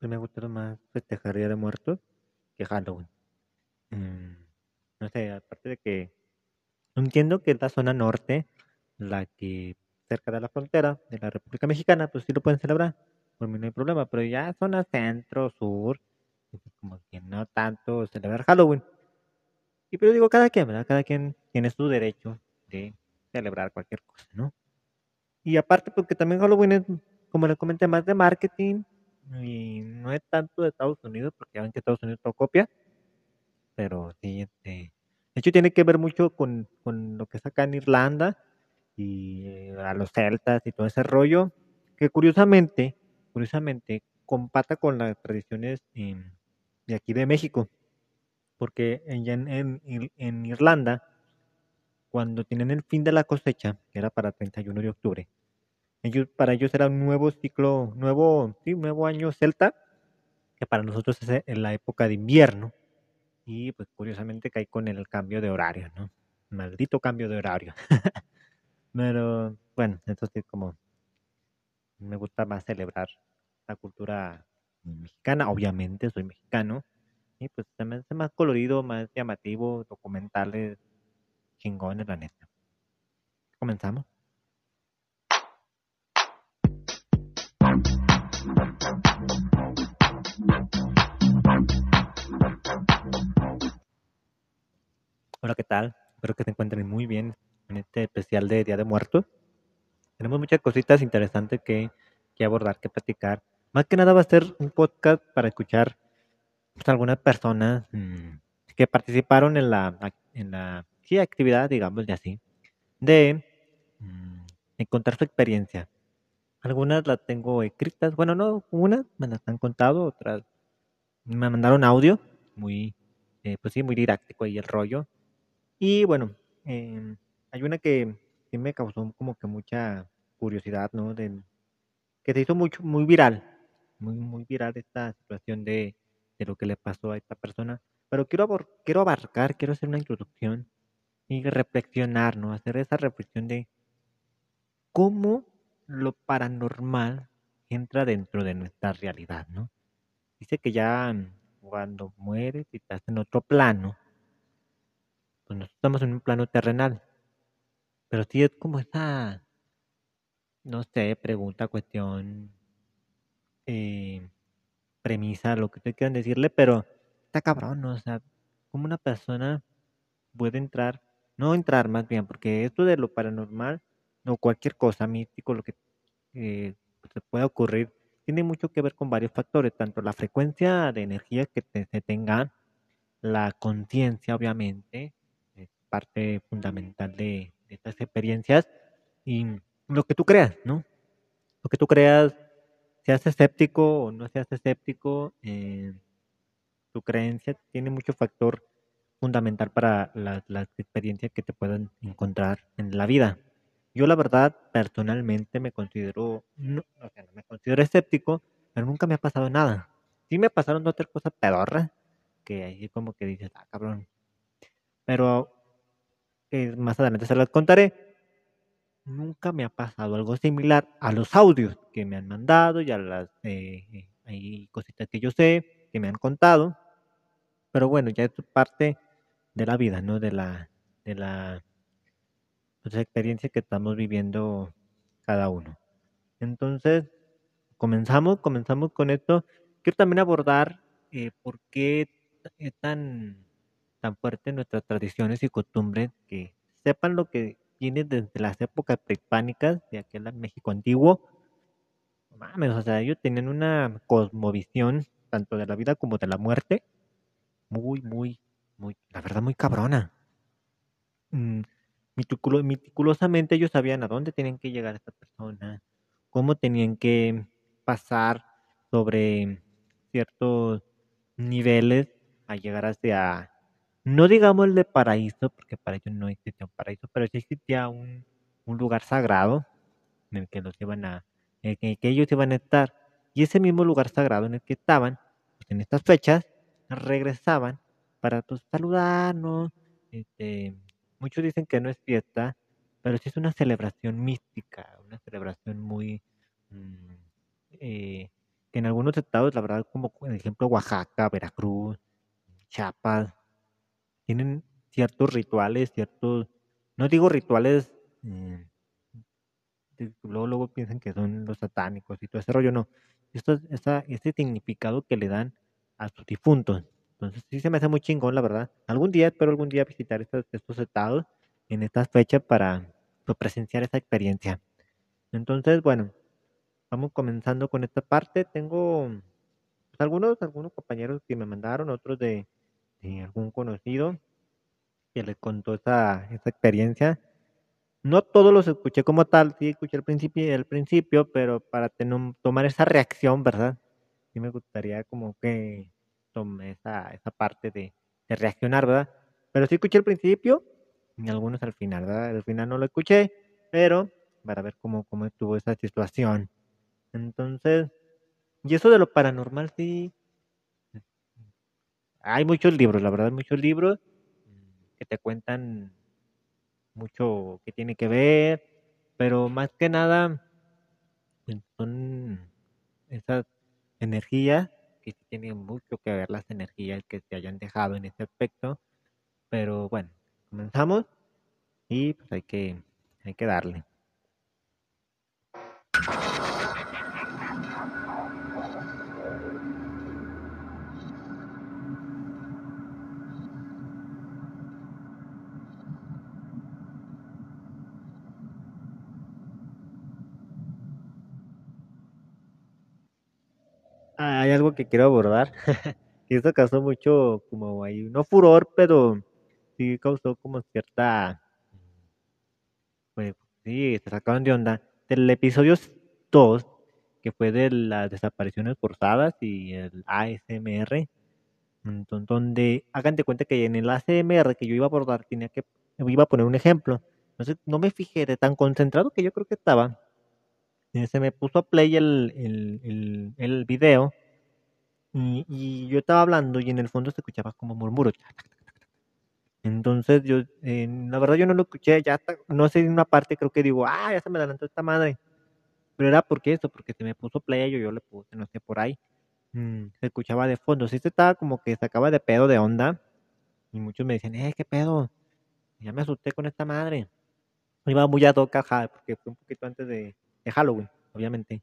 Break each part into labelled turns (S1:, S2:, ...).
S1: Me ha gustado más festejar Día de Muertos que Halloween. Mm, no sé, aparte de que entiendo que es la zona norte, la que cerca de la frontera de la República Mexicana, pues sí lo pueden celebrar, por mí no hay problema, pero ya zona centro, sur, como que no tanto celebrar Halloween. Y pero digo, cada quien, ¿verdad? Cada quien tiene su derecho de celebrar cualquier cosa, ¿no? Y aparte, porque también Halloween es, como les comenté, más de marketing y no es tanto de Estados Unidos, porque ya ven que Estados Unidos todo copia, pero sí, este, de hecho tiene que ver mucho con, con lo que es acá en Irlanda y eh, a los celtas y todo ese rollo, que curiosamente, curiosamente, compata con las tradiciones em, de aquí de México, porque en, en, en Irlanda, cuando tienen el fin de la cosecha, que era para 31 de octubre, ellos, para ellos era un nuevo ciclo, nuevo, sí, nuevo año celta, que para nosotros es en la época de invierno. Y pues curiosamente cae con el cambio de horario, ¿no? Maldito cambio de horario. Pero bueno, entonces como me gusta más celebrar la cultura mexicana, obviamente soy mexicano, y pues se me hace más colorido, más llamativo, documentales chingones, la neta. ¿Comenzamos? Hola, ¿qué tal? Espero que se encuentren muy bien en este especial de Día de Muertos. Tenemos muchas cositas interesantes que, que abordar, que platicar. Más que nada va a ser un podcast para escuchar pues, algunas personas mmm, que participaron en la, en la actividad, digamos de así, de mmm, encontrar su experiencia. Algunas las tengo escritas, bueno, no, unas me las han contado, otras me mandaron audio, muy, eh, pues sí, muy didáctico ahí el rollo. Y bueno, eh, hay una que sí me causó como que mucha curiosidad, ¿no? De, que se hizo mucho, muy viral, muy, muy viral esta situación de, de lo que le pasó a esta persona. Pero quiero, abor quiero abarcar, quiero hacer una introducción y reflexionar, ¿no? Hacer esa reflexión de cómo lo paranormal entra dentro de nuestra realidad, ¿no? Dice que ya cuando mueres y estás en otro plano, pues nosotros estamos en un plano terrenal. Pero sí es como esa, no sé, pregunta, cuestión, eh, premisa, lo que ustedes quieran decirle, pero está cabrón, ¿no? O sea, como una persona puede entrar, no entrar más bien, porque esto de lo paranormal, o cualquier cosa místico, lo que eh, se pueda ocurrir, tiene mucho que ver con varios factores, tanto la frecuencia de energía que te, se tenga, la conciencia, obviamente, parte fundamental de, estas experiencias y lo que tú creas, ¿no? Lo que tú creas, seas escéptico o no seas escéptico, eh, tu creencia tiene mucho factor fundamental para las experiencias que te puedan encontrar en la vida. Yo la verdad, personalmente me considero, no, o me considero escéptico, pero nunca me ha pasado nada. Sí me pasaron dos tres cosas pedorras, que ahí como que dices, ah, cabrón. Pero que más adelante se las contaré. Nunca me ha pasado algo similar a los audios que me han mandado y a las eh, hay cositas que yo sé que me han contado. Pero bueno, ya es parte de la vida, ¿no? De la, de la pues, experiencia que estamos viviendo cada uno. Entonces, comenzamos, comenzamos con esto. Quiero también abordar eh, por qué es tan tan fuerte nuestras tradiciones y costumbres que sepan lo que viene desde las épocas prehispánicas de aquel México antiguo. Mames, o sea, ellos tienen una cosmovisión tanto de la vida como de la muerte muy, muy, muy, la verdad, muy cabrona. Mm, meticulo, meticulosamente ellos sabían a dónde tenían que llegar estas personas, cómo tenían que pasar sobre ciertos niveles a llegar hacia no digamos el de paraíso, porque para ellos no existía un paraíso, pero sí existía un, un lugar sagrado en el que los iban a, en el que ellos iban a estar. Y ese mismo lugar sagrado en el que estaban, pues en estas fechas, regresaban para pues, saludarnos. Este, muchos dicen que no es fiesta, pero sí es una celebración mística, una celebración muy... Mmm, eh, que en algunos estados, la verdad, como por ejemplo Oaxaca, Veracruz, Chiapas, tienen ciertos rituales, ciertos, no digo rituales, mm, luego, luego piensan que son los satánicos y todo ese rollo, no. Esto, esa, este significado que le dan a sus difuntos. Entonces sí se me hace muy chingón, la verdad. Algún día, espero algún día visitar estos, estados en estas fechas para pues, presenciar esa experiencia. Entonces, bueno, vamos comenzando con esta parte. Tengo pues, algunos, algunos compañeros que me mandaron, otros de, algún conocido que les contó esa, esa experiencia. No todos los escuché como tal, sí escuché al principio, el principio, pero para tener, tomar esa reacción, ¿verdad? Sí me gustaría como que esa, esa parte de, de reaccionar, ¿verdad? Pero sí escuché al principio y algunos al final, ¿verdad? Al final no lo escuché, pero para ver cómo, cómo estuvo esa situación. Entonces, y eso de lo paranormal, sí. Hay muchos libros, la verdad, muchos libros que te cuentan mucho que tiene que ver, pero más que nada pues, son esas energías que tienen mucho que ver las energías que se hayan dejado en ese aspecto. Pero bueno, comenzamos y pues hay que, hay que darle. Ah, hay algo que quiero abordar. y esto causó mucho, como ahí, no furor, pero sí causó como cierta. Pues sí, se sacaban de onda. Del episodio 2, que fue de las desapariciones forzadas y el ASMR, entonces, donde hagan de cuenta que en el ASMR que yo iba a abordar, tenía que, iba a poner un ejemplo. Entonces, no me fijé de tan concentrado que yo creo que estaba se me puso a play el, el, el, video y, yo estaba hablando y en el fondo se escuchaba como murmuro. Entonces yo, la verdad yo no lo escuché, ya no sé, en una parte creo que digo, ah, ya se me adelantó esta madre. Pero era porque eso, porque se me puso play yo, yo le puse, no sé, por ahí. Mm, se escuchaba de fondo, sí se estaba como que sacaba de pedo de onda. Y muchos me decían, eh, qué pedo. Ya me asusté con esta madre. Iba muy a toca, porque fue un poquito antes de, de Halloween, obviamente.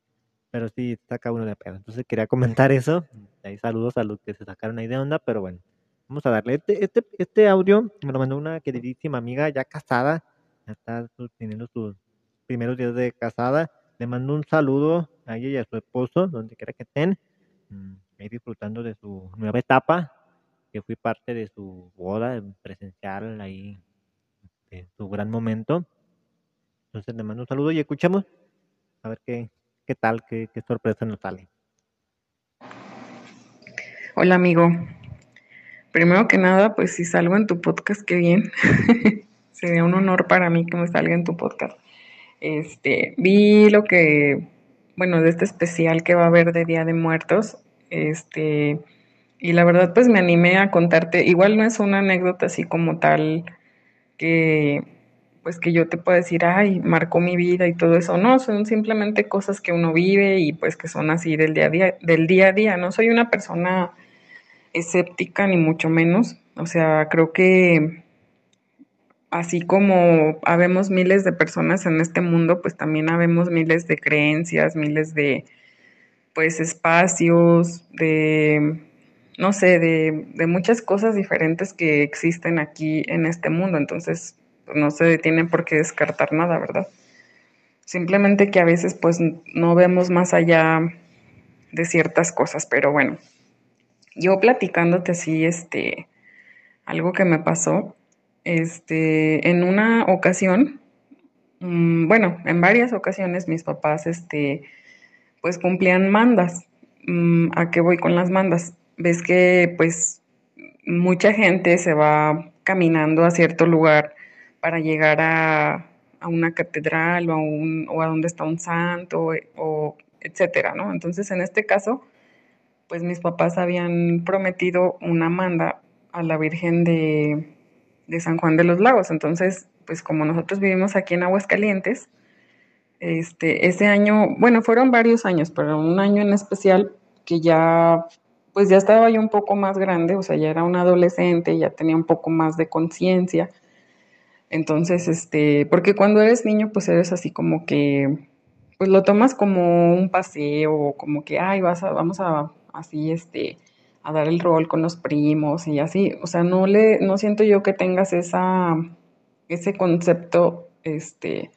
S1: Pero sí saca uno de pedo. Entonces quería comentar eso. Ahí saludos a los que se sacaron ahí de onda, pero bueno. Vamos a darle. Este, este, este audio me lo mandó una queridísima amiga ya casada. Ya está teniendo sus primeros días de casada. Le mando un saludo a ella y a su esposo, donde quiera que estén. Mm, ahí disfrutando de su nueva etapa. Que fui parte de su boda presencial ahí. De su gran momento. Entonces le mando un saludo y escuchamos a ver qué, qué tal, qué, qué sorpresa nos sale.
S2: Hola amigo. Primero que nada, pues si salgo en tu podcast, qué bien. Sería un honor para mí que me salga en tu podcast. Este, vi lo que, bueno, de este especial que va a haber de Día de Muertos. Este, y la verdad, pues me animé a contarte. Igual no es una anécdota así como tal que pues que yo te pueda decir, ay, marcó mi vida y todo eso. No, son simplemente cosas que uno vive y pues que son así del día a día, del día a día. No soy una persona escéptica ni mucho menos. O sea, creo que así como habemos miles de personas en este mundo, pues también habemos miles de creencias, miles de pues espacios, de no sé, de, de muchas cosas diferentes que existen aquí en este mundo. Entonces, no se tiene por qué descartar nada, ¿verdad? Simplemente que a veces pues no vemos más allá de ciertas cosas, pero bueno, yo platicándote así, este, algo que me pasó, este, en una ocasión, mm, bueno, en varias ocasiones mis papás, este, pues cumplían mandas. Mm, ¿A qué voy con las mandas? Ves que pues mucha gente se va caminando a cierto lugar para llegar a, una catedral o a, un, o a donde está un santo o, etcétera, ¿no? Entonces, en este caso, pues mis papás habían prometido una manda a la Virgen de, de San Juan de los Lagos. Entonces, pues como nosotros vivimos aquí en Aguascalientes, este, ese año, bueno, fueron varios años, pero un año en especial, que ya, pues ya estaba yo un poco más grande, o sea, ya era un adolescente, ya tenía un poco más de conciencia. Entonces, este, porque cuando eres niño, pues eres así como que, pues lo tomas como un paseo, como que, ay, vas a, vamos a, así, este, a dar el rol con los primos y así, o sea, no le, no siento yo que tengas esa, ese concepto, este,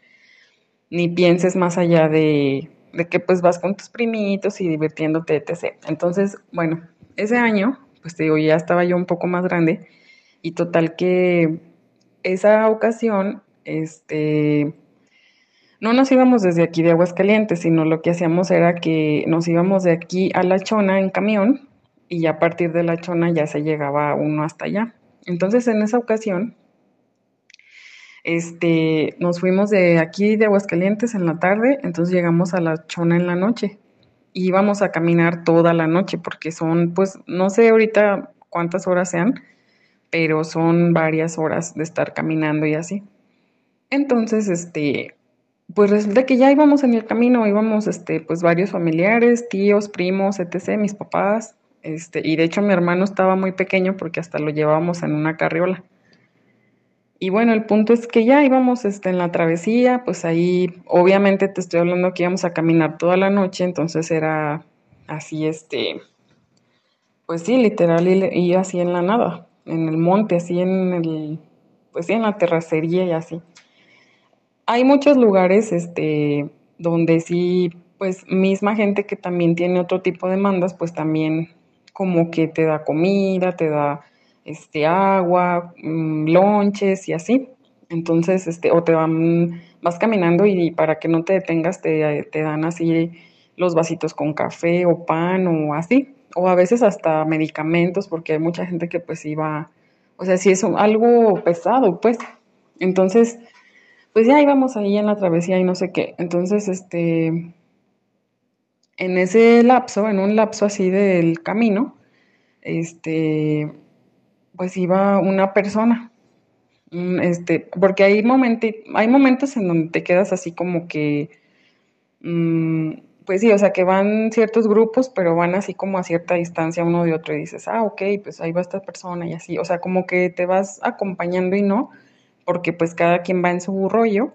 S2: ni pienses más allá de, de que pues vas con tus primitos y divirtiéndote, etc. Entonces, bueno, ese año, pues te digo, ya estaba yo un poco más grande y total que esa ocasión, este, no nos íbamos desde aquí de Aguascalientes, sino lo que hacíamos era que nos íbamos de aquí a La Chona en camión y a partir de La Chona ya se llegaba uno hasta allá. Entonces, en esa ocasión, este, nos fuimos de aquí de Aguascalientes en la tarde, entonces llegamos a la Chona en la noche. Y íbamos a caminar toda la noche porque son, pues, no sé ahorita cuántas horas sean, pero son varias horas de estar caminando y así. Entonces, este, pues resulta que ya íbamos en el camino, íbamos, este, pues varios familiares, tíos, primos, etc., mis papás, este, y de hecho mi hermano estaba muy pequeño porque hasta lo llevábamos en una carriola. Y bueno, el punto es que ya íbamos este, en la travesía, pues ahí obviamente te estoy hablando que íbamos a caminar toda la noche, entonces era así, este, pues sí, literal, y así en la nada, en el monte, así en el, pues sí, en la terracería y así. Hay muchos lugares, este, donde sí, pues misma gente que también tiene otro tipo de demandas, pues también como que te da comida, te da este, agua, mm, lonches y así. Entonces, este, o te van, vas caminando y, para que no te detengas te, te, dan así los vasitos con café o pan o así. O a veces hasta medicamentos porque hay mucha gente que pues iba, o sea, si es algo pesado, pues. Entonces, pues ya íbamos ahí en la travesía y no sé qué. Entonces, este, en ese lapso, en un lapso así del camino, este, pues iba una persona. Mm, este, porque hay, hay momentos en donde te quedas así como que, mm, pues sí, o sea, que van ciertos grupos, pero van así como a cierta distancia uno de otro y dices, ah, ok, pues ahí va esta persona y así, o sea, como que te vas acompañando y no, porque pues cada quien va en su rollo,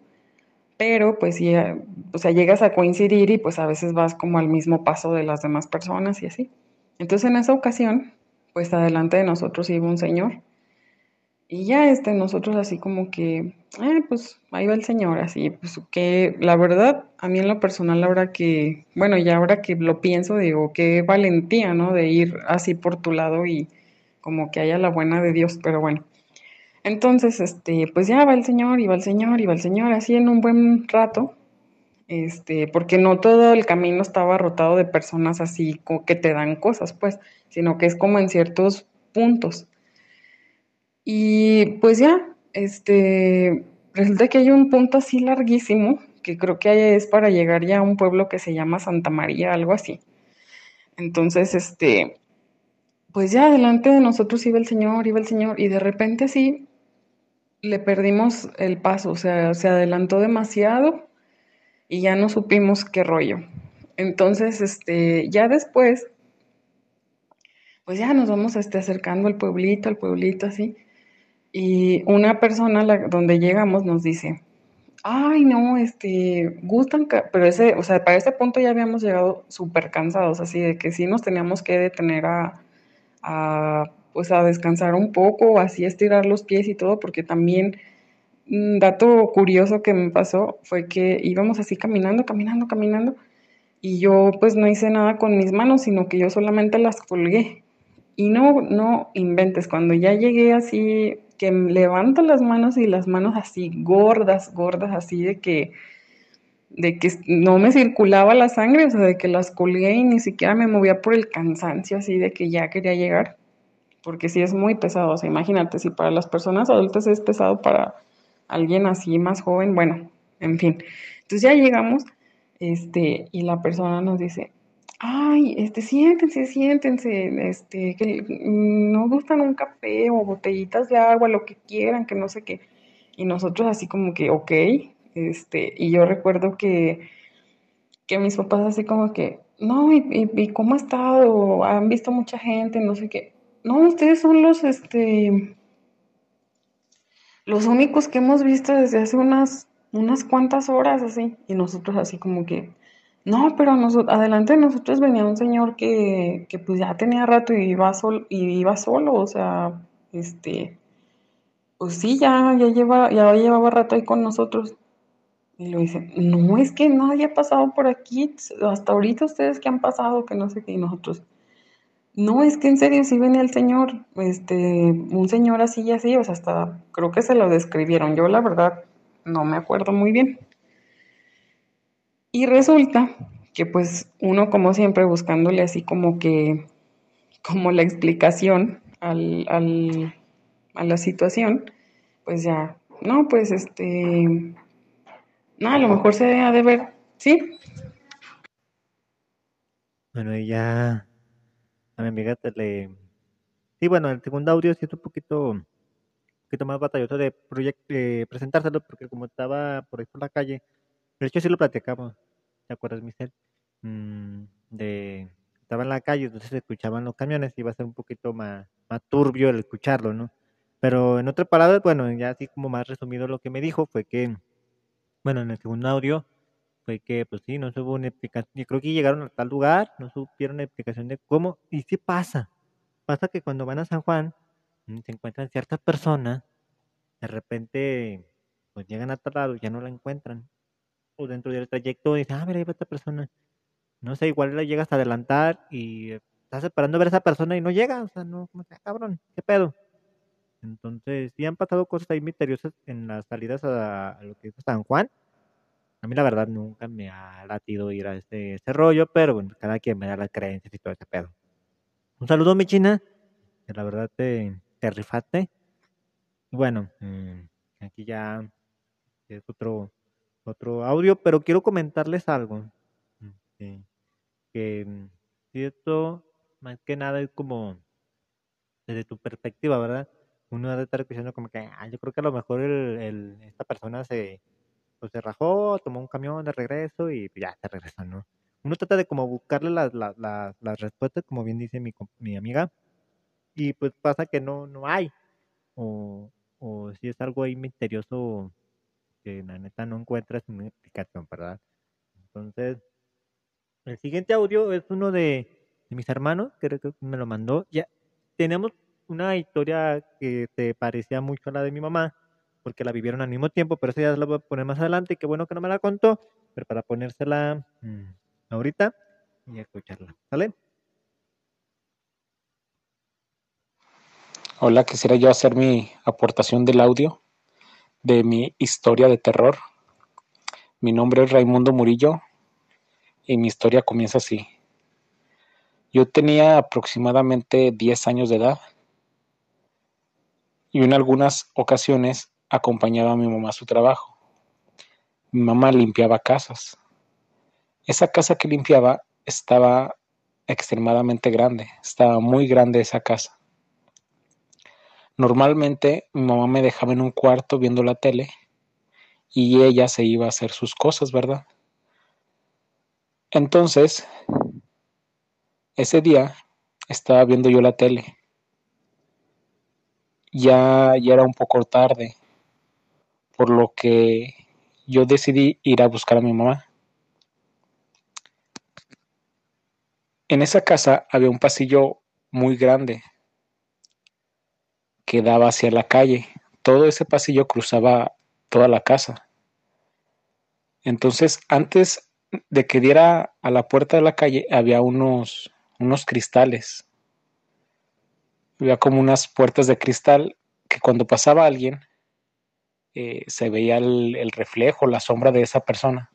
S2: pero pues sí, eh, o sea, llegas a coincidir y pues a veces vas como al mismo paso de las demás personas y así. Entonces en esa ocasión, pues adelante de nosotros iba un señor. Y ya este, nosotros así como que, eh, pues ahí va el señor, así, pues que la verdad, a mí en lo personal, ahora que, bueno, ya ahora que lo pienso, digo, qué valentía, ¿no? De ir así por tu lado y como que haya la buena de Dios, pero bueno. Entonces, este, pues ya va el señor, y va el señor, y va el señor, así en un buen rato, este, porque no todo el camino estaba rotado de personas así que te dan cosas, pues sino que es como en ciertos puntos. Y pues ya, este, resulta que hay un punto así larguísimo, que creo que es para llegar ya a un pueblo que se llama Santa María, algo así. Entonces, este, pues ya delante de nosotros iba el Señor, iba el Señor, y de repente así le perdimos el paso, o sea, se adelantó demasiado y ya no supimos qué rollo. Entonces, este, ya después pues ya nos vamos este, acercando al pueblito, al pueblito así. Y una persona donde llegamos nos dice, ay, no, este, gustan, pero ese, o sea, para ese punto ya habíamos llegado súper cansados, así de que sí nos teníamos que detener a, a, pues a descansar un poco, así estirar los pies y todo, porque también, un dato curioso que me pasó fue que íbamos así caminando, caminando, caminando, y yo pues no hice nada con mis manos, sino que yo solamente las colgué. Y no, no inventes, cuando ya llegué así, que levanto las manos y las manos así gordas, gordas, así de que, de que no me circulaba la sangre, o sea, de que las colgué y ni siquiera me movía por el cansancio, así de que ya quería llegar, porque sí es muy pesado, o sea, imagínate, si para las personas adultas es pesado, para alguien así más joven, bueno, en fin. Entonces ya llegamos, este, y la persona nos dice, ay, este, siéntense, siéntense, este, que no gustan un café o botellitas de agua, lo que quieran, que no sé qué. Y nosotros así como que, ok, este, y yo recuerdo que, que mis papás así como que, no, y, y, cómo ha estado, han visto mucha gente, no sé qué. No, ustedes son los, este, los únicos que hemos visto desde hace unas, unas cuantas horas, así. Y nosotros así como que, no, pero adelante de nosotros venía un señor que, que pues ya tenía rato y iba, sol, y iba solo, o sea, este, pues sí, ya, ya, lleva, ya llevaba rato ahí con nosotros. Y lo dice, no, es que nadie ha pasado por aquí, hasta ahorita ustedes que han pasado, que no sé qué, y nosotros, no, es que en serio sí venía el señor, este, un señor así y así, o sea, hasta creo que se lo describieron, yo la verdad no me acuerdo muy bien. Y resulta que pues uno como siempre buscándole así como que, como la explicación al, al, a la situación, pues ya, no, pues este, no, a lo mejor se ha de ver, ¿sí?
S1: Bueno, y ya a mi amiga te le... Sí, bueno, el segundo audio sí es un poquito, un poquito más batalloso de, de presentárselo porque como estaba por ahí por la calle, de hecho sí lo platicamos, ¿te acuerdas, Michelle? Mm, de, estaba en la calle, entonces escuchaban los camiones y iba a ser un poquito más, turbio el escucharlo, ¿no? Pero en otras palabras, bueno, ya así como más resumido lo que me dijo fue que bueno, en el segundo audio fue que, pues sí, no se hubo una explicación. Yo creo que llegaron a tal lugar, no supieron la explicación de cómo. Y sí pasa. Pasa que cuando van a San Juan, mm, se encuentran ciertas personas, de repente, pues llegan a tal lado y ya no la encuentran. O dentro del trayecto dicen, ah, mira, ahí va esta persona. No sé, igual la llegas a adelantar y estás esperando a ver a esa persona y no llega. O sea, no, como sea, cabrón, ¿qué pedo? Entonces, sí han pasado cosas ahí misteriosas en las salidas a, lo que es San Juan. A mí la verdad nunca me ha latido ir a ese, ese rollo, pero bueno, cada quien me da las creencias y todo ese pedo. Un saludo, mi china, que la verdad te, te rifaste. Bueno, mm, aquí ya es otro, otro audio, pero quiero comentarles algo. Mm, que mm, esto más que nada es como desde tu perspectiva, ¿verdad? uno debe estar diciendo como que, ah, yo creo que a lo mejor el, esta persona se, pues, se rajó, tomó un camión de regreso y ya se regresó, ¿no? Uno trata de como buscarle las, las, las, respuestas, como bien dice mi, mi amiga, y pues pasa que no, no hay, o, o si es algo ahí misterioso que la neta no encuentras una ¿verdad? Entonces, el siguiente audio es uno de, de mis hermanos, que me lo mandó. Ya tenemos una historia que se parecía mucho a la de mi mamá, porque la vivieron al mismo tiempo, pero esa ya la voy a poner más adelante, qué bueno que no me la contó, pero para ponérsela mm, ahorita y escucharla, ¿sale?
S3: Hola, quisiera yo hacer mi aportación del audio de mi historia de terror. Mi nombre es Raimundo Murillo y mi historia comienza así. Yo tenía aproximadamente 10 años de edad y en algunas ocasiones acompañaba a mi mamá a su trabajo. Mi mamá limpiaba casas. Esa casa que limpiaba estaba extremadamente grande, estaba muy grande esa casa. Normalmente mi mamá me dejaba en un cuarto viendo la tele y ella se iba a hacer sus cosas, ¿verdad? Entonces, ese día estaba viendo yo la tele ya, ya era un poco tarde, por lo que yo decidí ir a buscar a mi mamá. En esa casa había un pasillo muy grande que daba hacia la calle. Todo ese pasillo cruzaba toda la casa. Entonces, antes de que diera a la puerta de la calle, había unos, unos cristales había como unas puertas de cristal que cuando pasaba alguien eh, se veía el, el, reflejo, la sombra de esa persona.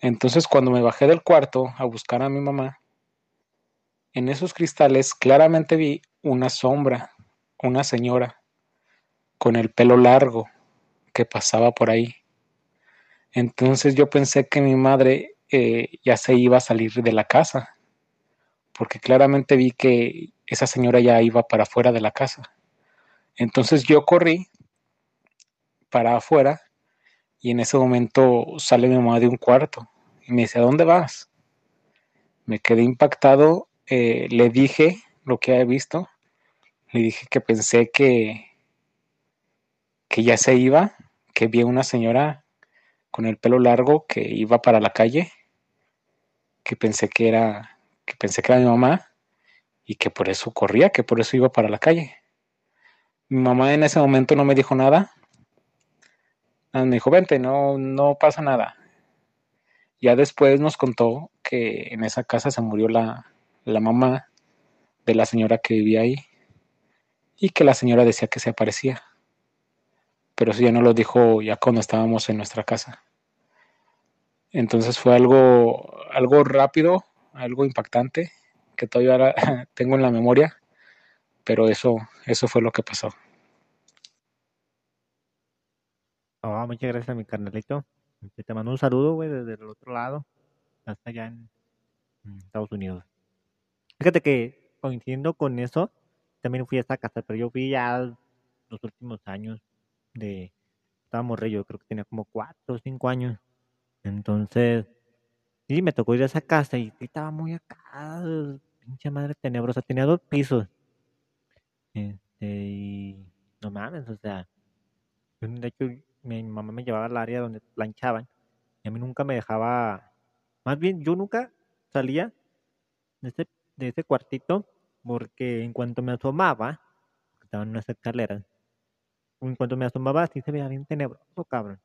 S3: Entonces cuando me bajé del cuarto a buscar a mi mamá, en esos cristales claramente vi una sombra, una señora con el pelo largo que pasaba por ahí. Entonces yo pensé que mi madre eh, ya se iba a salir de la casa, porque claramente vi que esa señora ya iba para afuera de la casa. Entonces yo corrí para afuera y en ese momento sale mi mamá de un cuarto y me dice, ¿a dónde vas? Me quedé impactado, eh, le dije lo que había visto, le dije que pensé que, que ya se iba, que vi a una señora con el pelo largo que iba para la calle, que pensé que era, que pensé que era mi mamá y que por eso corría, que por eso iba para la calle. Mi mamá en ese momento no me dijo nada. Me dijo, vente, no, no pasa nada. Ya después nos contó que en esa casa se murió la, la mamá de la señora que vivía ahí y que la señora decía que se aparecía. Pero eso ya no lo dijo ya cuando estábamos en nuestra casa. Entonces fue algo, algo rápido, algo impactante, que todavía ahora tengo en la memoria, pero eso, eso fue lo que pasó.
S1: Oh, muchas gracias, mi carnalito. Este, Te mando un saludo, güey, desde el otro lado, hasta allá en Estados Unidos. Fíjate que coincidiendo con eso, también fui a casa, pero yo fui ya los últimos años de... Estaba morrillo, yo creo que tenía como cuatro o cinco años. Entonces, sí, me tocó ir a esa casa y estaba muy acá, pinche madre tenebrosa. Tenía dos pisos. Este, y no mames, o sea, de hecho, mi mamá me llevaba al área donde planchaban y a mí nunca me dejaba, más bien, yo nunca salía de ese, de ese cuartito porque en cuanto me asomaba, porque estaban unas escaleras, en cuanto me asomaba así se veía bien tenebroso, cabrón.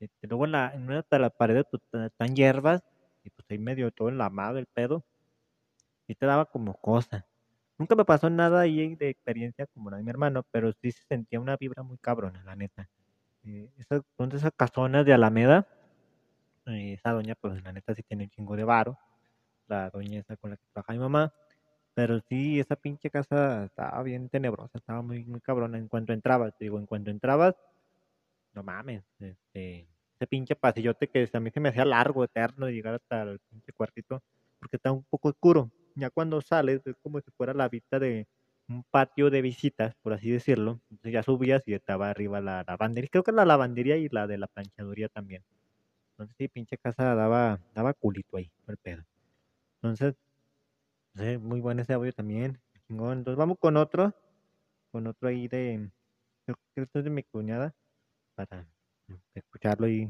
S1: Este, luego en, la, en una de las paredes pues, están hierbas y pues ahí medio todo enlamado el pedo y te daba como cosa. Nunca me pasó nada ahí de experiencia como la de mi hermano, pero sí se sentía una vibra muy cabrona, la neta. Eh, esas, son de esas casonas de Alameda. eh, esa doña, pues la neta sí tiene un chingo de varo. La doña esa con la que trabaja mi mamá. Pero sí, esa pinche casa estaba bien tenebrosa, estaba muy, muy cabrona. En cuanto entrabas, te digo, en cuanto entrabas, no mames, este, ese pinche pasillote que a mí se me hacía largo, eterno, de llegar hasta el pinche cuartito, porque está un poco oscuro. Ya cuando sales es como si fuera la vista de un patio de visitas, por así decirlo. Entonces ya subías y estaba arriba la lavandería. Creo que la lavandería y la de la planchaduría también. Entonces sí, pinche casa daba, daba culito ahí, el pedo. Entonces, muy bueno ese audio también. Entonces vamos con otro, con otro ahí de, creo que esto es de mi cuñada, para escucharlo y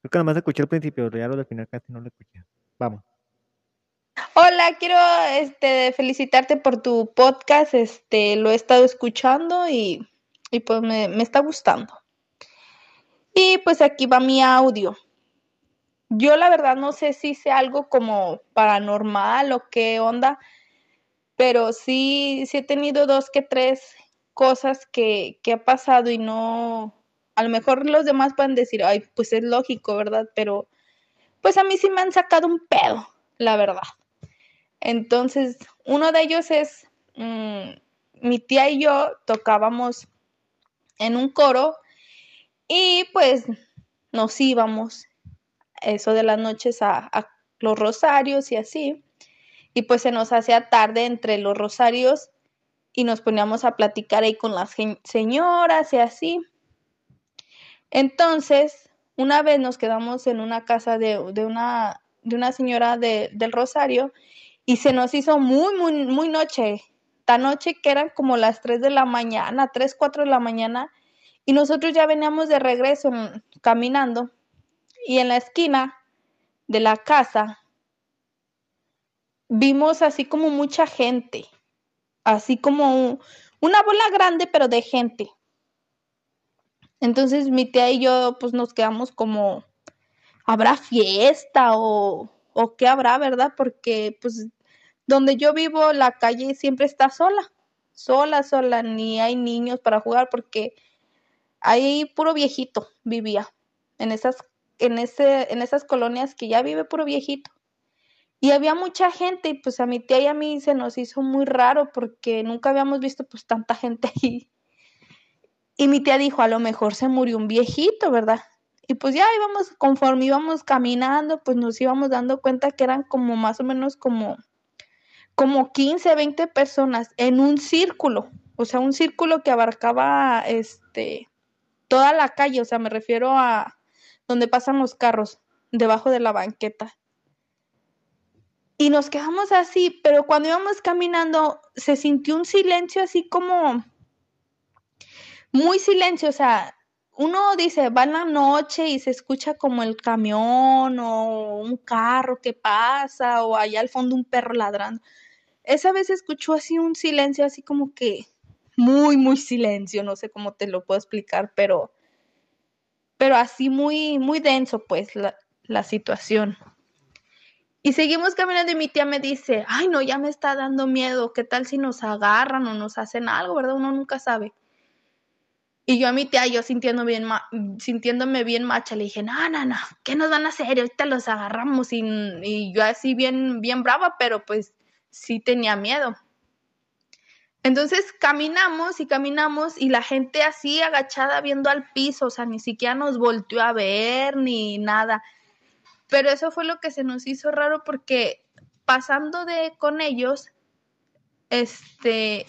S1: creo que nada más escuché el principio, pero ya lo del final casi no lo escuché. Vamos.
S4: Hola, quiero este felicitarte por tu podcast, este lo he estado escuchando y, y pues me, me está gustando. Y pues aquí va mi audio. Yo la verdad no sé si sea algo como paranormal o qué onda, pero sí, he tenido dos que tres cosas que, que ha pasado y no, a lo mejor los demás pueden decir, ay, pues es lógico, ¿verdad? Pero pues a mí sí me han sacado un pedo, la verdad. Entonces, uno de ellos es, mm, mi tía y yo tocábamos en un coro y pues nos íbamos eso de las noches a, los rosarios y así. Y pues se nos hacía tarde entre los rosarios y nos poníamos a platicar ahí con las señoras y así. Entonces, una vez nos quedamos en una casa de, de una, de una señora de- del Rosario y se nos hizo muy, muy, muy noche. Tan noche que eran como las 3 de la mañana, 3, 4 de la mañana. Y nosotros ya veníamos de regreso caminando. Y en la esquina de la casa vimos así como mucha gente. Así como un- una bola grande, pero de gente. Entonces mi tía y yo pues nos quedamos como, ¿habrá fiesta o, o qué habrá, verdad? Porque pues donde yo vivo la calle siempre está sola, sola, sola, ni hay niños para jugar porque ahí puro viejito vivía en esas, en ese, en esas colonias que ya vive puro viejito. Y había mucha gente y pues a mi tía y a mí se nos hizo muy raro porque nunca habíamos visto pues tanta gente ahí. Y mi tía dijo, a lo mejor se murió un viejito, ¿verdad? Y pues ya íbamos, conforme íbamos caminando, pues nos íbamos dando cuenta que eran como más o menos como, como 15, 20 personas en un círculo. O sea, un círculo que abarcaba este toda la calle, o sea, me refiero a donde pasan los carros, debajo de la banqueta. Y nos quedamos así, pero cuando íbamos caminando se sintió un silencio así como muy silencio, o sea, uno dice, va en la noche y se escucha como el camión o un carro que pasa o allá al fondo un perro ladrando. Esa vez escuchó así un silencio, así como que muy, muy silencio, no sé cómo te lo puedo explicar, pero, pero así muy, muy denso, pues, la, la situación. Y seguimos caminando y mi tía me dice, ay, no, ya me está dando miedo, ¿qué tal si nos agarran o nos hacen algo, verdad? Uno nunca sabe. Y yo a mi tía, yo sintiendo bien sintiéndome bien macha, le dije, no, no, no, ¿qué nos van a hacer? Ahorita los agarramos y, y yo así bien, bien brava, pero pues sí tenía miedo. Entonces caminamos y caminamos y la gente así agachada viendo al piso, o sea, ni siquiera nos volteó a ver ni nada. Pero eso fue lo que se nos hizo raro porque pasando de con ellos, este,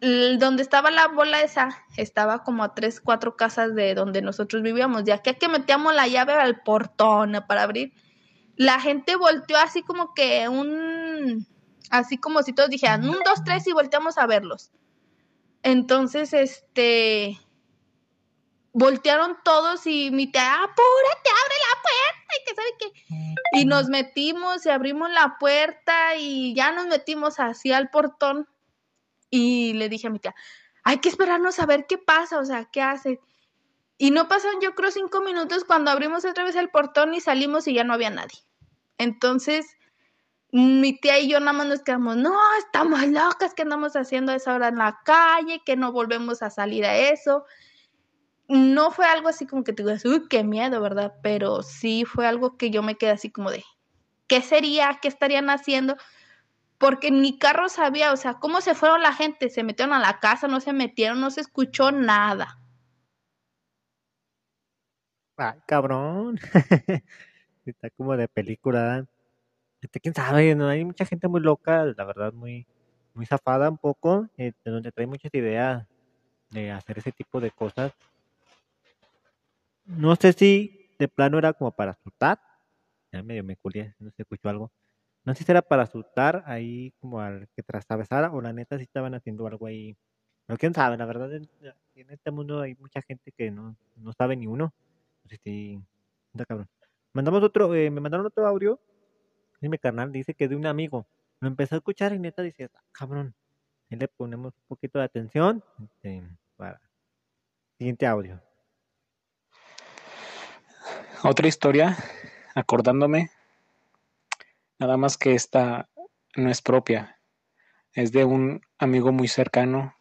S4: donde estaba la bola esa, estaba como a tres, cuatro casas de donde nosotros vivíamos. Ya que que metíamos la llave al portón para abrir, la gente volteó así como que un, así como si todos dijeran, un, dos, tres y volteamos a verlos. Entonces, este, voltearon todos y mi tía, apúrate, abre la puerta y que sabe qué. Y nos metimos y abrimos la puerta y ya nos metimos así al portón y le dije a mi tía, hay que esperarnos a ver qué pasa, o sea, qué hace. Y no pasaron yo creo cinco minutos cuando abrimos otra vez el portón y salimos y ya no había nadie. Entonces, mi tía y yo nada más nos quedamos, no, estamos locas, ¿qué andamos haciendo esa hora en la calle? Que no volvemos a salir a eso. No fue algo así como que te digas, uy, qué miedo, ¿verdad? Pero sí fue algo que yo me quedé así como de, ¿qué sería? ¿Qué estarían haciendo? porque ni carro sabía, o sea, cómo se fueron la gente, se metieron a la casa, no se metieron, no se escuchó nada.
S1: Ay, cabrón. Está como de película. Este, quién sabe, no hay mucha gente muy loca, la verdad, muy, muy zafada un poco, eh, de donde trae muchas ideas de hacer ese tipo de cosas. No sé si de plano era como para asustar. Ya medio me culié, no se escuchó algo. No sé si era para asustar ahí como al que trasabezara o la neta si estaban haciendo algo ahí. Pero quién sabe, la verdad en, este mundo hay mucha gente que no, no sabe ni uno. Pues, sí, está cabrón. Mandamos otro, eh, me mandaron otro audio. Dime carnal, dice que de un amigo. Lo empezó a escuchar y neta dice, ah, cabrón. Y le ponemos un poquito de atención este, siguiente audio.
S3: Otra historia, acordándome Nada más que esta no es propia. Es de un amigo muy cercano.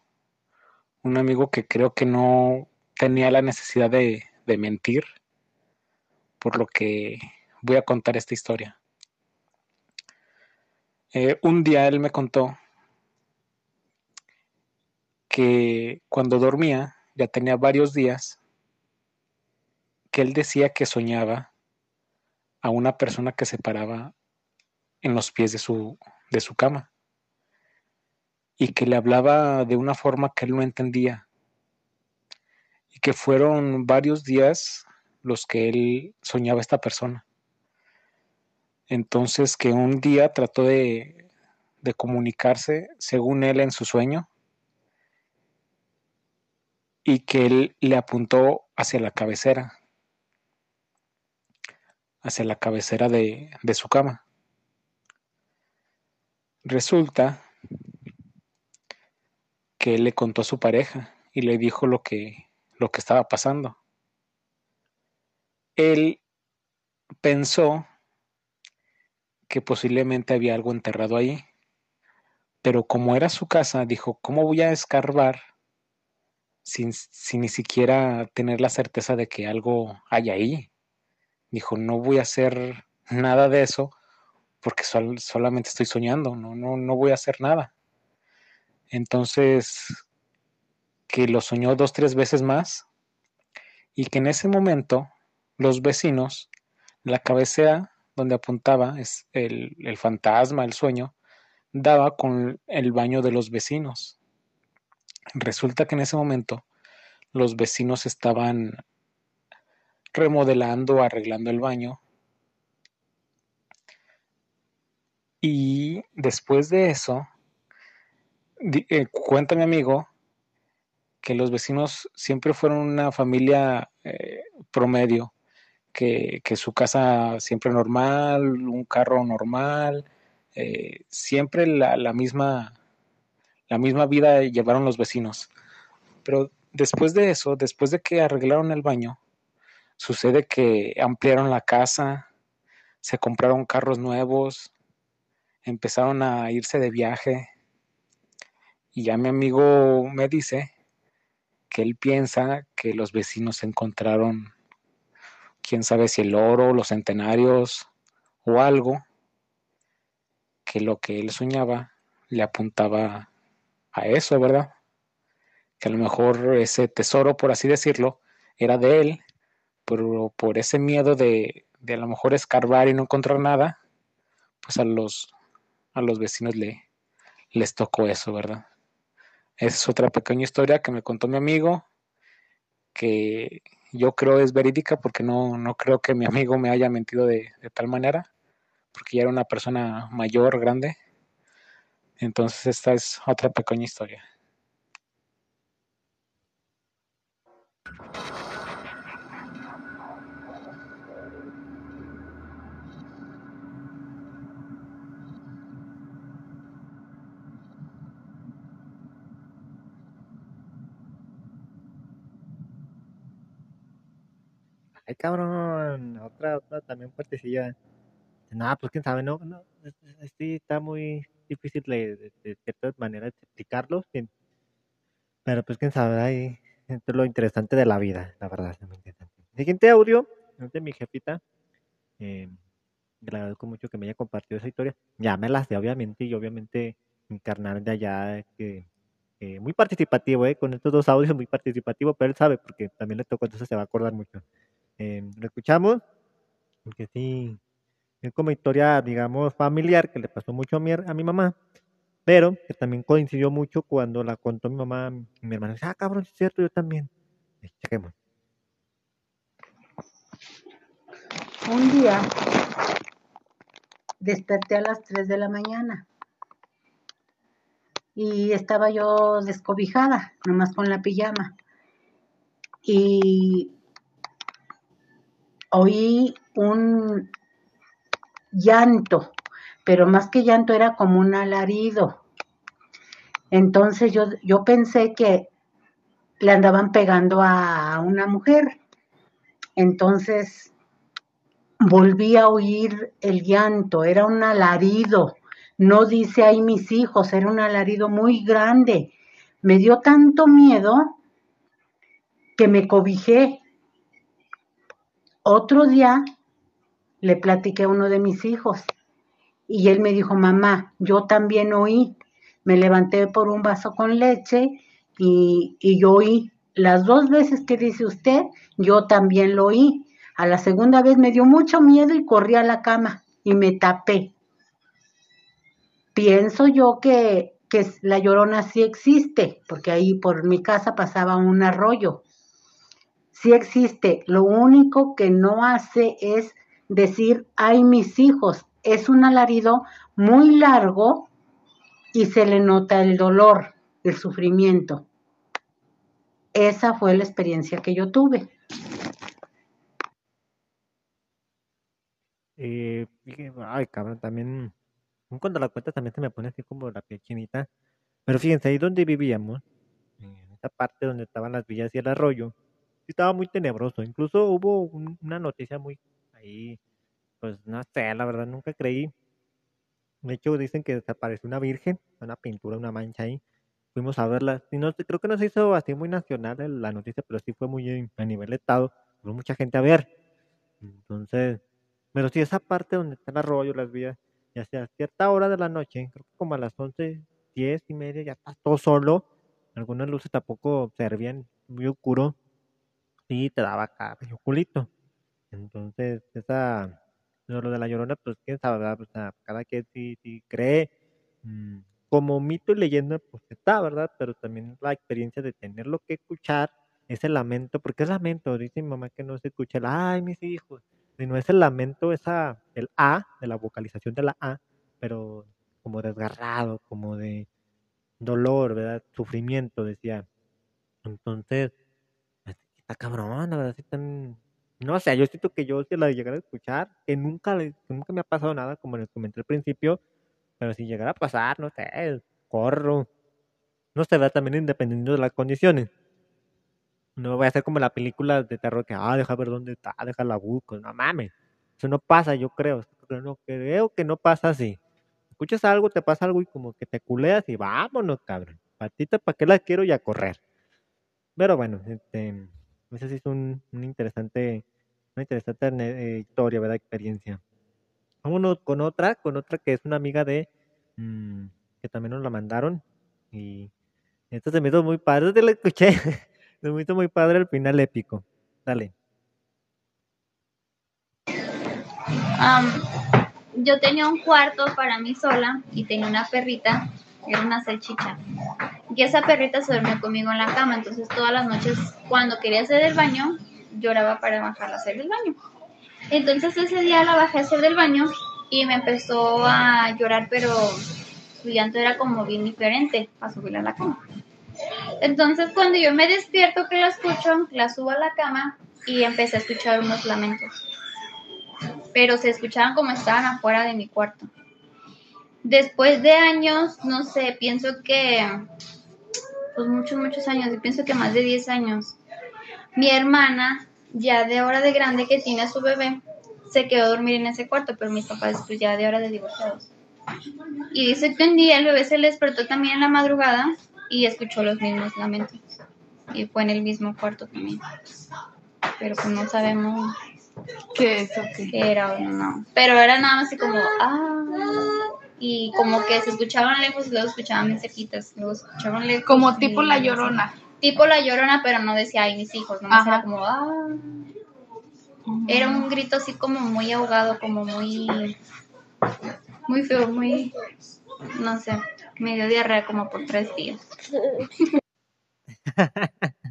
S3: Un amigo que creo que no tenía la necesidad de, mentir. Por lo que voy a contar esta historia. Eh, un día él me contó que cuando dormía, ya tenía varios días, que él decía que soñaba a una persona que se paraba en los pies de su, de su cama y que le hablaba de una forma que él no entendía y que fueron varios días los que él soñaba esta persona. Entonces que un día trató de, de comunicarse, según él, en su sueño, y que él le apuntó hacia la cabecera, hacia la cabecera de, de su cama. Resulta que él le contó a su pareja y le dijo lo que, lo que estaba pasando. Él pensó que posiblemente había algo enterrado ahí, pero como era su casa, dijo, ¿cómo voy a escarbar sin, sin ni siquiera tener la certeza de que algo hay ahí? Dijo, no voy a hacer nada de eso porque solamente estoy soñando, no, no, no voy a hacer nada. Entonces, que lo soñó dos, tres veces más y que en ese momento los vecinos, la cabecera donde apuntaba es el, el fantasma, el sueño, daba con el baño de los vecinos. Resulta que en ese momento los vecinos estaban remodelando, arreglando el baño Y después de eso, eh, cuenta mi amigo que los vecinos siempre fueron una familia eh, promedio, que, su casa siempre normal, un carro normal, eh, siempre la, la, misma, la misma vida llevaron los vecinos. Pero después de eso, después de que arreglaron el baño, sucede que ampliaron la casa, se compraron carros nuevos, empezaron a irse de viaje. Y ya mi amigo me dice que él piensa que los vecinos encontraron, quién sabe si el oro, los centenarios o algo, que lo que él soñaba le apuntaba a eso, ¿verdad? Que a lo mejor ese tesoro, por así decirlo, era de él, pero por ese miedo de, a lo mejor escarbar y no encontrar nada, pues a los, a los vecinos le, les tocó eso, ¿verdad? Esa es otra pequeña historia que me contó mi amigo, que yo creo es verídica porque no, no creo que mi amigo me haya mentido de, de tal manera, porque ya era una persona mayor, grande. Entonces esta es otra pequeña historia.
S1: Cabrón, otra, otra también fuertecilla. Nada, pues quién sabe, no, no, sí está muy difícil de, de, ciertas maneras explicarlo, pero pues quién sabe, ahí es lo interesante de la vida, la verdad, Siguiente audio, de mi jefita, eh, le agradezco mucho que me haya compartido esa historia, ya me la sé obviamente, y obviamente encarnar de allá, que muy participativo, eh, con estos dos audios muy participativo, pero él sabe, porque también le tocó, entonces se va a acordar mucho. Eh, lo escuchamos, porque sí, es como historia, digamos, familiar que le pasó mucho a mi, a mi mamá, pero que también coincidió mucho cuando la contó mi mamá, mi hermana ah, cabrón, es cierto, yo también. Chequemos.
S5: Un día desperté a las 3 de la mañana y estaba yo descobijada, nomás con la pijama. Y oí un llanto, pero más que llanto era como un alarido. Entonces yo, yo pensé que le andaban pegando a una mujer. Entonces volví a oír el llanto, era un alarido. No dice ahí mis hijos, era un alarido muy grande. Me dio tanto miedo que me cobijé otro día le platiqué a uno de mis hijos y él me dijo, mamá, yo también oí. Me levanté por un vaso con leche y, y yo oí. Las dos veces que dice usted, yo también lo oí. A la segunda vez me dio mucho miedo y corrí a la cama y me tapé. Pienso yo que, que la llorona sí existe, porque ahí por mi casa pasaba un arroyo sí existe. Lo único que no hace es decir, ay, mis hijos. Es un alarido muy largo y se le nota el dolor, el sufrimiento. Esa fue la experiencia que yo tuve.
S1: Eh, ay, cabrón, también, cuando la cuenta también se me pone así como la piel chinita. Pero fíjense, ahí donde vivíamos, en esa parte donde estaban las villas y el arroyo, estaba muy tenebroso. Incluso hubo una noticia muy ahí, pues no sé, la verdad nunca creí. De hecho, dicen que desapareció una virgen, una pintura, una mancha ahí. Fuimos a verla. Y no, creo que no se hizo así muy nacional la noticia, pero sí fue muy a nivel estado. Hubo mucha gente a ver. Entonces, pero sí, esa parte donde está el arroyo, las vías, ya sea a cierta hora de la noche, creo que como a las 11, 10 y media, ya está todo solo. Algunas luces tampoco servían, muy oscuro sí te daba acá culito. Entonces, esa, lo de la llorona, pues quién sabe, O sea, cada quien sí, sí cree. Mm, como mito y leyenda, pues está, ¿verdad? Pero también la experiencia de tenerlo que escuchar, ese lamento, porque es lamento, dice mi mamá que no se escucha el ay, mis hijos, sino es el lamento, esa, el A, de la vocalización de la A, pero como desgarrado, como de dolor, ¿verdad? Sufrimiento, decía. Entonces, cabrón, la verdad, sí tan... No sé, yo siento que yo si la llegara a escuchar, que nunca, nunca me ha pasado nada, como les comenté al principio, pero si llegara a pasar, no sé, corro. No se ve también independiendo de las condiciones. No voy a hacer como la película de terror que, ah, deja ver dónde está, deja la busco, no mames. Eso no pasa, yo creo. No, creo que no pasa así. Escuchas algo, te pasa algo y como que te culeas y vámonos, cabrón. Patita, ¿para qué la quiero y a correr? Pero bueno, este, esa sí es un, interesante, una interesante eh, historia, ¿verdad? Experiencia. Vámonos con otra, con otra que es una amiga de, mm, que también nos la mandaron. Y esto se me hizo muy padre, te lo escuché. se me hizo muy padre el final épico. Dale.
S6: yo tenía un cuarto para mí sola y tenía una perrita, era una salchicha. Y esa perrita se durmió conmigo en la cama, entonces todas las noches cuando quería hacer el baño, lloraba para bajar a hacer el baño. Entonces ese día la bajé a hacer del baño y me empezó a llorar, pero su llanto era como bien diferente para subirla a la cama. Entonces cuando yo me despierto que la escucho, la subo a la cama y empecé a escuchar unos lamentos pero se escuchaban como estaban afuera de mi cuarto. Después de años, no sé, pienso que, pues muchos, muchos años, y pienso que más de 10 años, mi hermana, ya de hora de grande que tiene a su bebé, se quedó a dormir en ese cuarto, pero mis papás después ya de hora de divorciados. Y dice que un día el bebé se le despertó también en la madrugada y escuchó los mismos lamentos. Y fue en el mismo cuarto también. Pero pues no sabemos
S4: ¿Qué es o qué?
S6: Era no. Pero era nada más así como, ah. Y como que se escuchaban lejos y luego escuchaban bien cerquitas. Luego escuchaban lejos.
S4: Como tipo la llorona.
S6: Tipo la llorona, pero no decía, ay, mis hijos. Nomás era como, ah. Era un grito así como muy ahogado, como muy. Muy feo, muy. No sé. Medio diarrea como por tres días.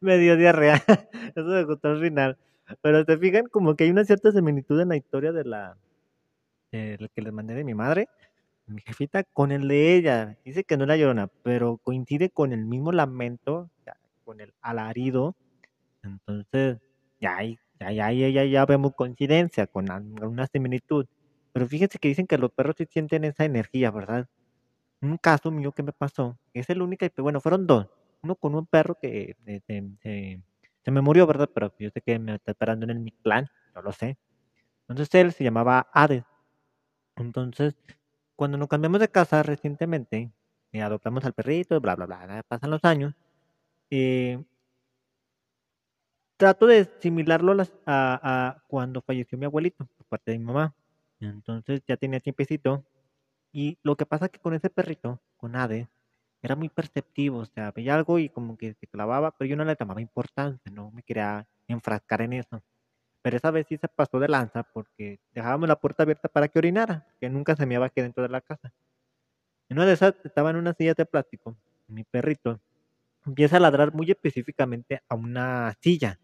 S1: me dio diarrea. Eso me gustó al final. Pero te fijan como que hay una cierta similitud en la historia de la que les mandé de mi madre, mi jefita, con el de ella. Dice que no la llorona, pero coincide con el mismo lamento, con el alarido. Entonces, ya hay, ya, ya, ya, ya vemos coincidencia con una similitud. Pero fíjense que dicen que los perros sí sienten esa energía, ¿verdad? Un caso mío que me pasó, es el único, bueno, fueron dos uno con un perro que este, se, me murió, ¿verdad? Pero yo sé que me está esperando en el mi plan, no lo sé. Entonces él se llamaba Hades. Entonces, cuando nos cambiamos de casa recientemente, y adoptamos al perrito, bla, bla, bla, pasan los años, eh, trato de asimilarlo a, a, cuando falleció mi abuelito, por parte de mi mamá. Entonces ya tenía tiempecito. Y lo que pasa que con ese perrito, con Hades, era muy perceptivo, o sea, veía algo y como que se clavaba, pero yo no le tomaba importancia, no me quería enfrascar en eso. Pero esa vez sí se pasó de lanza porque dejábamos la puerta abierta para que orinara, que nunca se me iba aquí dentro de la casa. En una de esas estaba en una silla de plástico, mi perrito empieza a ladrar muy específicamente a una silla.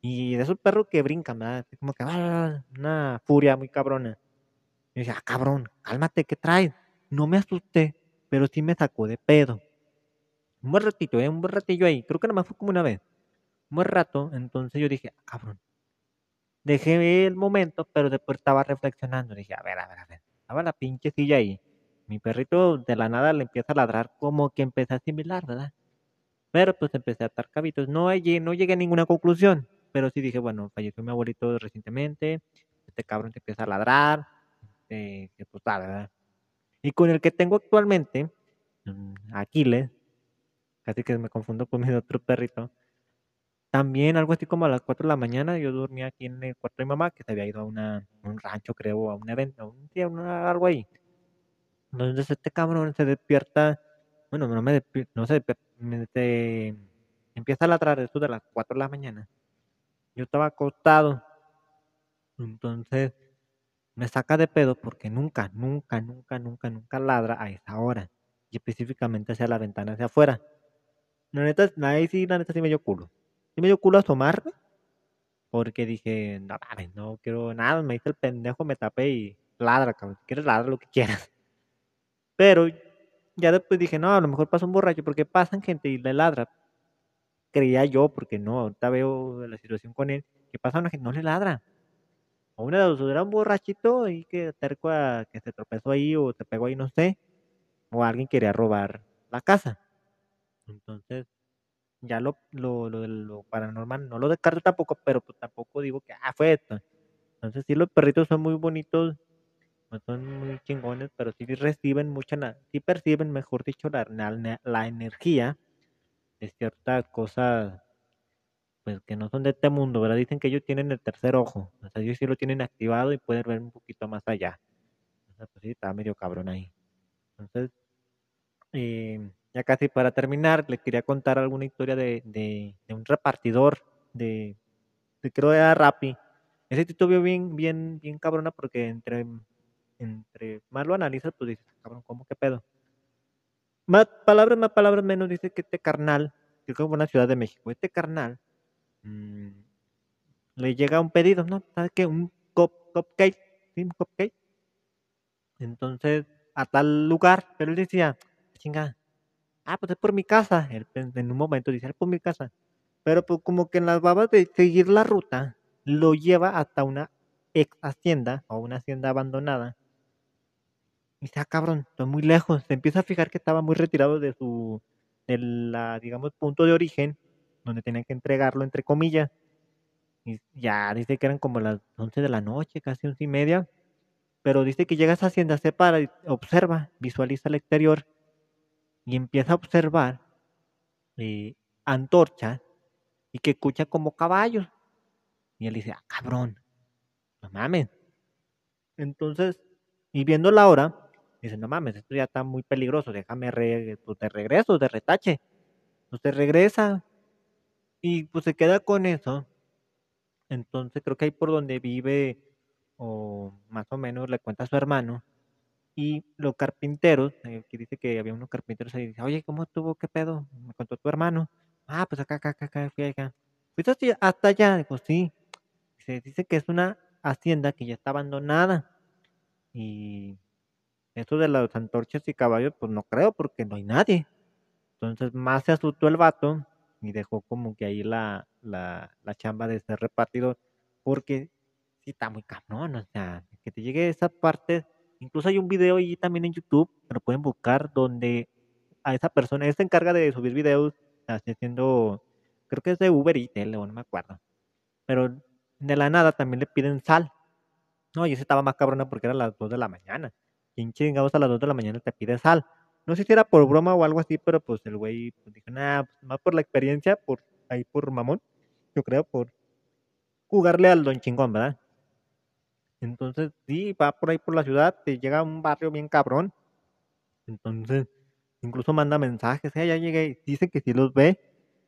S1: Y de esos perros que brincan, ¿verdad? Como que ah, una furia muy cabrona. Y decía, ah, cabrón, cálmate, ¿qué traes? No me asusté pero sí me sacó de pedo. Un buen ratito, ¿eh? Un buen ratillo ahí. Creo que nada más fue como una vez. Un buen rato, entonces yo dije, ah, cabrón. Dejé el momento, pero después estaba reflexionando. Dije, a ver, a ver, a ver. Estaba la pinche silla ahí. Mi perrito de la nada le empieza a ladrar como que empecé a asimilar, ¿verdad? Pero pues empecé a atar cabitos. No, no llegué a ninguna conclusión. Pero sí dije, bueno, falleció mi abuelito recientemente. Este cabrón te empieza a ladrar. Eh, pues, ¿verdad? Y con el que tengo actualmente, mm, Aquiles, casi que me confundo con mi otro perrito, también algo así como a las 4 de la mañana, yo dormía aquí en el cuarto de mi mamá, que se había ido a, una, un rancho, creo, a un evento, un día, algo ahí. Entonces este cabrón se despierta, bueno, no me despierta, no se empieza a ladrar eso de las 4 de la mañana. Yo estaba acostado. Entonces, me saca de pedo porque nunca, nunca, nunca, nunca, nunca ladra a esa hora. Y específicamente hacia la ventana hacia afuera. La neta, ahí sí, la neta sí me dio culo. Sí me dio culo asomarme. Porque dije, no no quiero nada. Me hice el pendejo, me tapé y ladra, cabrón. Si quieres ladra lo que quieras. Pero ya después dije, no, a lo mejor pasa un borracho, porque pasan gente y le ladra. Creía yo, porque no, ahorita veo la situación con él, que pasa una gente, no le ladra. O una de dos, era un borrachito y que terco a, que se tropezó ahí o se pegó ahí, no sé. O alguien quería robar la casa. Entonces, ya lo, lo, lo, paranormal, no lo descarto tampoco, pero pues tampoco digo que, ah, fue esto. Entonces, sí, los perritos son muy bonitos, no son muy chingones, pero sí reciben mucha, sí perciben, mejor dicho, la energía de ciertas cosas, pues que no son de este mundo, ¿verdad? Dicen que ellos tienen el tercer ojo, o sea, ellos sí lo tienen activado y pueden ver un poquito más allá. O sea, pues sí, está medio cabrón ahí. Entonces, eh, ya casi para terminar, le quería contar alguna historia de, de, de un repartidor de, de creo era Rappi. Ese título bien, bien, bien cabrona porque entre, entre más lo analizas, pues dices, cabrón, ¿cómo que pedo? Más palabras, más palabras menos, dice que este carnal, que es como una ciudad de México, este carnal mm, le llega un pedido, ¿no? ¿Sabes qué? Un cup, cupcake, ¿sí? Un cupcake. Entonces, a tal lugar, pero él decía, chinga, ah, pues es por mi casa. Él en un momento dice, es por mi casa. Pero pues como que en las babas de seguir la ruta, lo lleva hasta una ex hacienda o una hacienda abandonada. Y dice, ah, cabrón, estoy muy lejos. Se empieza a fijar que estaba muy retirado de su, de digamos, punto de origen, donde tenían que entregarlo, entre comillas. Y ya dice que eran como las 11 de la noche, casi once y media. Pero dice que llega a esa hacienda, se para, observa, visualiza el exterior y empieza a observar eh, antorchas y que escucha como caballos. Y él dice, ah, cabrón, no mames. Entonces, y viendo la hora, dice, no mames, esto ya está muy peligroso, déjame re, pues, de regreso, de retache. Entonces regresa y pues se queda con eso. Entonces creo que ahí por donde vive, o más o menos le cuenta a su hermano, y los carpinteros, eh, que dice que había unos carpinteros ahí, dice, oye, ¿cómo estuvo? ¿Qué pedo? Me contó tu hermano. Ah, pues acá, acá, acá, acá, fui acá. ¿Fuiste hasta- allá? Dijo, sí. Dice, dice que es una hacienda que ya está abandonada. Y eso de las antorchas y caballos, pues no creo, porque no hay nadie. Entonces más se asustó el vato y dejó como que ahí la, la, la chamba de ser repartidor, porque sí está muy cabrón, o sea, que te llegue esa parte. Incluso hay un video ahí también en YouTube, lo pueden buscar, donde a esa persona, él se encarga de subir videos haciendo, creo que es de Uber y Tele, no me acuerdo. Pero de la nada también le piden sal. No, y ese estaba más cabrona porque era a las 2 de la mañana. ¿Quién chingados a las 2 de la mañana te pide sal? No sé si era por broma o algo así, pero pues el güey pues, dijo, nah, pues, más por la experiencia, por ahí por mamón, yo creo, por jugarle al don chingón, ¿verdad? Entonces, sí, va por ahí por la ciudad, te llega a un barrio bien cabrón. Entonces, incluso manda mensajes, "Eh, ya llegué, dice que sí los ve,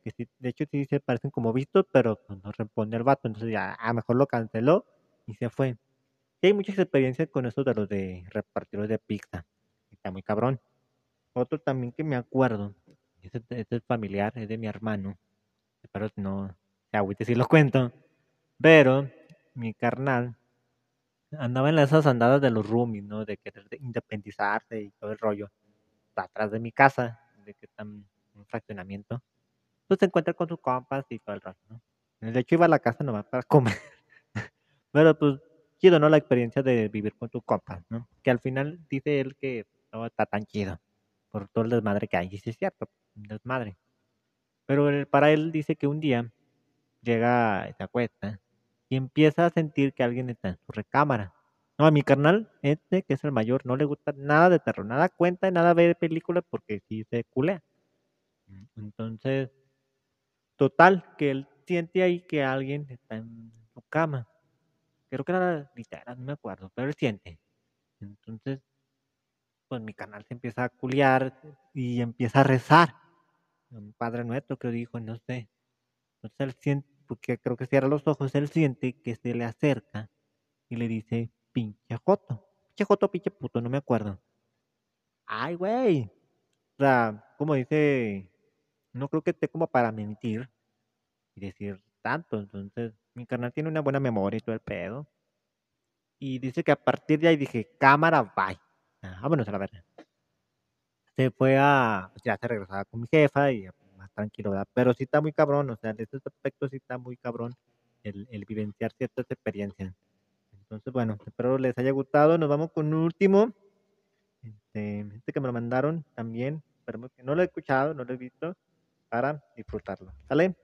S1: que sí, de hecho sí se parecen como vistos, pero pues, no responde el vato, entonces ya, a mejor lo canceló y se fue. Sí, hay muchas experiencias con eso de los de repartidores de pizza. Está muy cabrón. Otro también que me acuerdo, este, este es familiar, es de mi hermano. Que no se agüite si lo cuento. Pero mi carnal andaba en esas andadas de los roomies, ¿no? De querer de independizarse y todo el rollo. Está atrás de mi casa, de que está en fraccionamiento. Pues se encuentra con sus compas y todo el rollo, ¿no? De hecho iba a la casa nomás para comer. Pero pues chido, ¿no? La experiencia de vivir con tus compas, ¿no? Que al final dice él que no está tan chido por todo el desmadre que hay. Y sí es cierto, desmadre. Pero él- para él dice que un día llega, se acuesta y empieza a sentir que alguien está en su recámara. No, a mi carnal, este que es el mayor, no le gusta nada de terror, nada cuenta, nada ve de películas porque sí se culea. Entonces, total, que él siente ahí que alguien está en su cama. Creo que era literal, no me acuerdo, pero él siente. Entonces, pues mi canal se empieza a culiar y empieza a rezar. Un padre nuestro que dijo, no sé. Entonces él siente, porque creo que cierra los ojos, él siente que se le acerca y le dice, pinche joto. Pinche joto, pinche puto, no me acuerdo. Ay, güey. O sea, como dice, no creo que esté como para mentir y decir tanto. Entonces, mi canal tiene una buena memoria y todo el pedo. Y dice que a partir de ahí dije, cámara, bye. Ah, vámonos a la verga. Se fue a, ya se regresaba con mi jefa y tranquilo, ¿verdad? Pero sí está muy cabrón, o sea, en estos aspectos sí está muy cabrón el, el vivenciar ciertas experiencias. Entonces, bueno, espero les haya gustado. Nos vamos con un último. Este, este que me lo mandaron también. Esperemos que no lo he escuchado, no lo he visto, para disfrutarlo. ¿Sale?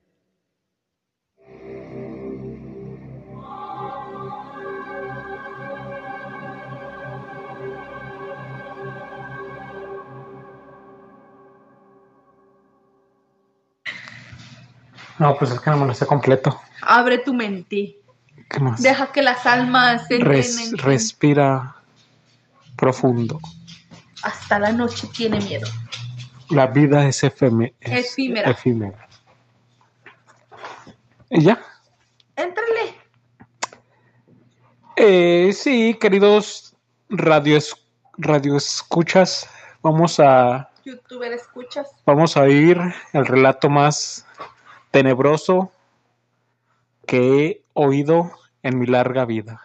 S3: No, pues es que no me lo sé completo.
S4: Abre tu mente.
S3: ¿Qué más?
S4: Deja que las almas
S3: Res-
S4: ti.
S3: respira profundo.
S4: Hasta la noche tiene miedo.
S3: La vida es, efeme- es
S4: Efímera.
S3: efímera. ¿Y ya?
S4: Éntrale.
S3: Eh, sí, queridos radio, radio escuchas, vamos a,
S4: Youtuber, ¿escuchas?
S3: vamos a oír el relato más tenebroso que he oído en mi larga vida.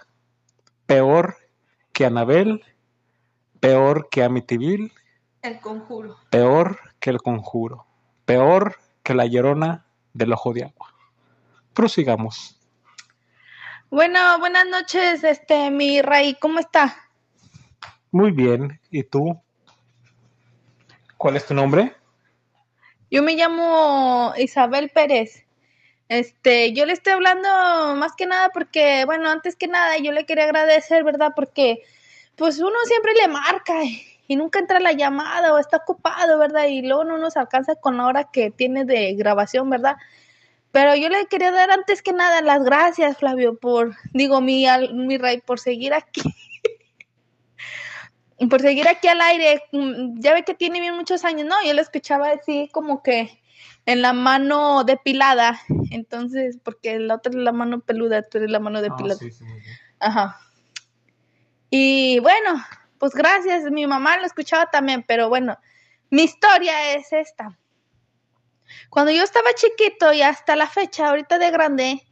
S3: Peor que Anabel, peor que Amityville,
S4: El conjuro.
S3: peor que el conjuro, peor que la llorona del ojo de agua. Prosigamos.
S4: Bueno, buenas noches, este, mi Ray, ¿cómo está?
S3: Muy bien, ¿y tú? ¿Cuál es tu nombre?
S4: Yo me llamo Isabel Pérez. Este, yo le estoy hablando más que nada porque, bueno, antes que nada, yo le quería agradecer, ¿verdad? Porque, pues uno siempre le marca y, nunca entra la llamada o está ocupado, ¿verdad? Y luego no nos alcanza con la hora que tiene de grabación, ¿verdad? Pero yo le quería dar antes que nada las gracias, Flavio, por, digo, mi, mi Ray, por seguir aquí. por seguir aquí al aire. Mm, Ya ve que tiene bien muchos años, ¿no? Yo lo escuchaba así como que en la mano depilada. Entonces, porque la otra es la mano peluda, tú eres la mano depilada. Ajá. Y bueno, pues gracias. Mi mamá lo escuchaba también, pero bueno, mi historia es esta. Cuando yo estaba chiquito y hasta la fecha, ahorita de grande,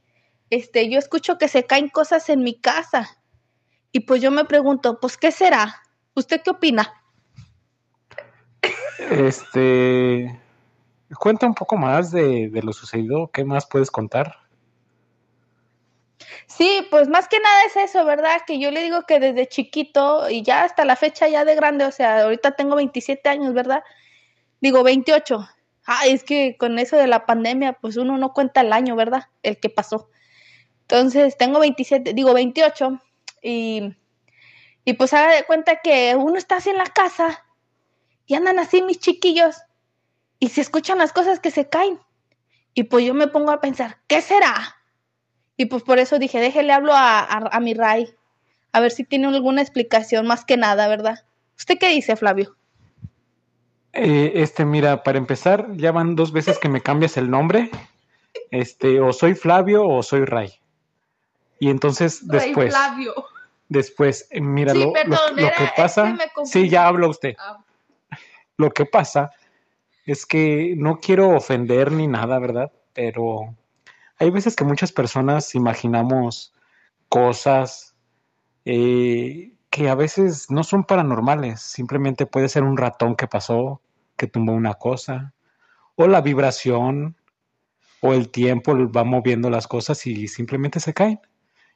S4: este, yo escucho que se caen cosas en mi casa. Y pues yo me pregunto, pues, ¿qué será? ¿Usted qué opina?
S3: Este, cuenta un poco más de, de lo sucedido. ¿Qué más puedes contar?
S4: Sí, pues más que nada es eso, ¿verdad? Que yo le digo que desde chiquito y ya hasta la fecha ya de grande, o sea, ahorita tengo 27 años, ¿verdad? Digo 28. Ay, es que con eso de la pandemia, pues uno no cuenta el año, ¿verdad? El que pasó. Entonces, tengo 27, digo 28 y, y pues haga de cuenta que uno está así en la casa y andan así mis chiquillos y se escuchan las cosas que se caen. Y pues yo me pongo a pensar, ¿qué será? Y pues por eso dije, déjele hablo a, a, a mi Ray, a ver si tiene alguna explicación, más que nada, ¿verdad? ¿Usted qué dice, Flavio?
S3: Eh, este, mira, para empezar, ya van dos veces que me cambias el nombre. Este, o soy Flavio o soy Ray. Y entonces después,
S4: Flavio.
S3: Después, eh, mira,
S4: Sí,
S3: lo,
S4: perdón,
S3: lo que pasa,
S4: confundí.
S3: sí, ya habla usted.
S4: Ah.
S3: Lo que pasa es que no quiero ofender ni nada, ¿verdad? Pero hay veces que muchas personas imaginamos cosas eh, que a veces no son paranormales, simplemente puede ser un ratón que pasó, que tumbó una cosa, o la vibración, o el tiempo va moviendo las cosas y simplemente se caen.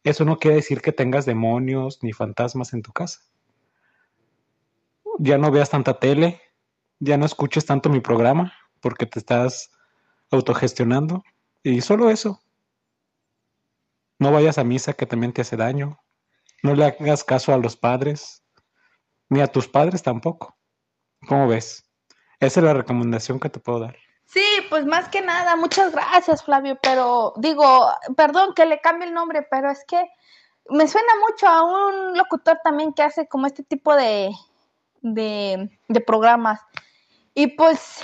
S3: Eso no quiere decir que tengas demonios ni fantasmas en tu casa. Ya no veas tanta tele, ya no escuches tanto mi programa porque te estás autogestionando y solo eso. No vayas a misa que también te hace daño. No le hagas caso a los padres, ni a tus padres tampoco. ¿Cómo ves? Esa es la recomendación que te puedo dar.
S4: Sí, pues más que nada, muchas gracias, Flavio, pero digo, perdón que le cambie el nombre, pero es que me suena mucho a un locutor también que hace como este tipo de, de, programas. Y pues,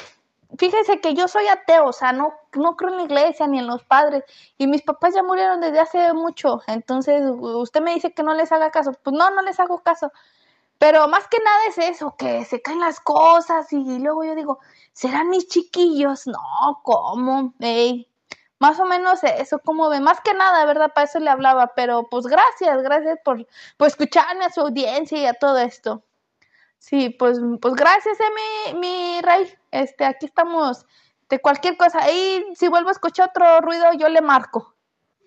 S4: fíjese que yo soy ateo, o sea, no, no creo en la iglesia ni en los padres, y mis papás ya murieron desde hace mucho, entonces usted me dice que no les haga caso, pues no, no les hago caso. Pero más que nada es eso, que se caen las cosas y luego yo digo, ¿serán mis chiquillos? No, ¿cómo? Ey, Más o menos eso, como ve, más que nada, ¿verdad? Para eso le hablaba, pero pues gracias, gracias por, por escucharme a su audiencia y a todo esto. Sí, pues, pues gracias, eh, mi, mi Rey. Este, aquí estamos de cualquier cosa. Y si vuelvo a escuchar otro ruido, yo le marco.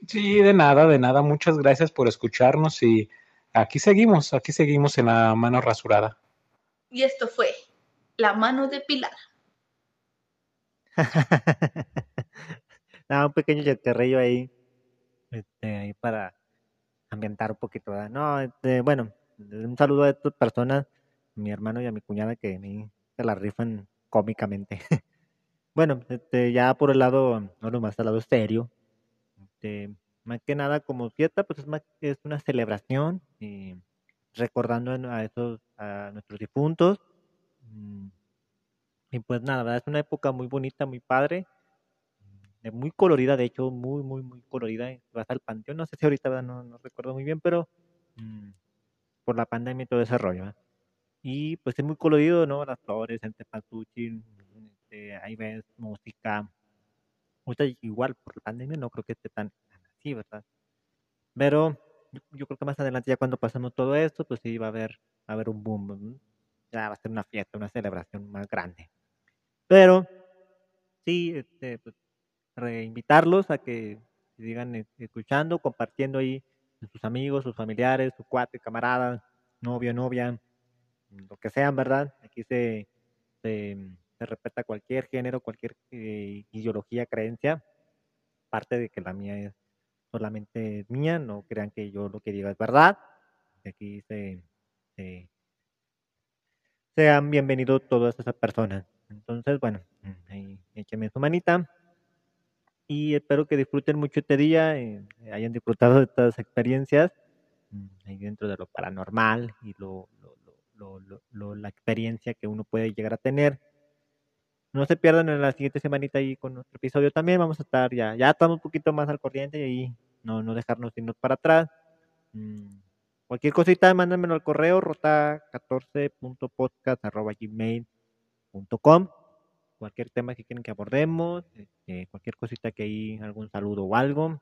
S3: Sí, de nada, de nada. Muchas gracias por escucharnos y aquí seguimos, aquí seguimos en la mano rasurada.
S4: Y esto fue La mano de Pilar.
S1: un pequeño chacarrillo ahí, este, ahí para ambientar un poquito. No, este, bueno, un saludo a estas personas, mi hermano y a mi cuñada que me se la rifan cómicamente. bueno, este, ya por el lado, no más al lado serio, este, más que nada como fiesta, pues es más es una celebración y recordando a esos a nuestros difuntos. Mm, y pues nada, es una época muy bonita, muy padre muy colorida, de hecho, muy, muy, muy colorida. Vas al panteón, no sé si ahorita no, no recuerdo muy bien, pero mm, por la pandemia y todo ese rollo. Y pues es muy colorido, ¿no? Las flores, el tepatuchi, este, ahí ves música. igual por la pandemia no creo que esté tan, así, ¿verdad? Pero yo, creo que más adelante, ya cuando pasamos todo esto, pues sí va a haber, a haber un boom. Ya va a ser una fiesta, una celebración más grande. Pero sí, este, pues, reinvitarlos a que sigan e, escuchando, compartiendo ahí sus amigos, sus familiares, su cuate, camarada, novio, novia, lo que sean, ¿verdad? Aquí se, se, respeta cualquier género, cualquier eh, ideología, creencia, parte de que la mía es solamente mía, no crean que yo lo que diga es verdad. Aquí se, sean bienvenidos todas esas personas. Entonces, bueno, ahí écheme su manita y espero que disfruten mucho este día, y hayan disfrutado de estas experiencias mm, ahí dentro de lo paranormal y lo, la experiencia que uno puede llegar a tener. No se pierdan en la siguiente semanita ahí con nuestro episodio también. Vamos a estar ya, ya estamos un poquito más al corriente y ahí no, no dejarnos irnos para atrás. Mm, cualquier cosita, mándenmelo al correo rota14.podcast.gmail.com cualquier tema que quieren que abordemos, este, cualquier cosita que hay, algún saludo o algo.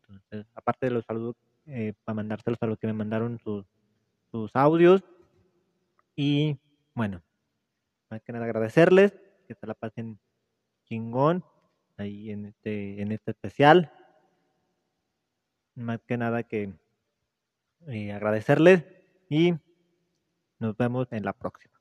S1: Entonces, aparte de los saludos, eh, para mandárselos a los que me mandaron sus, sus audios. Y bueno, más que nada agradecerles, que se la pasen chingón ahí en este, en este especial. Más que nada que eh, agradecerles y nos vemos en la próxima.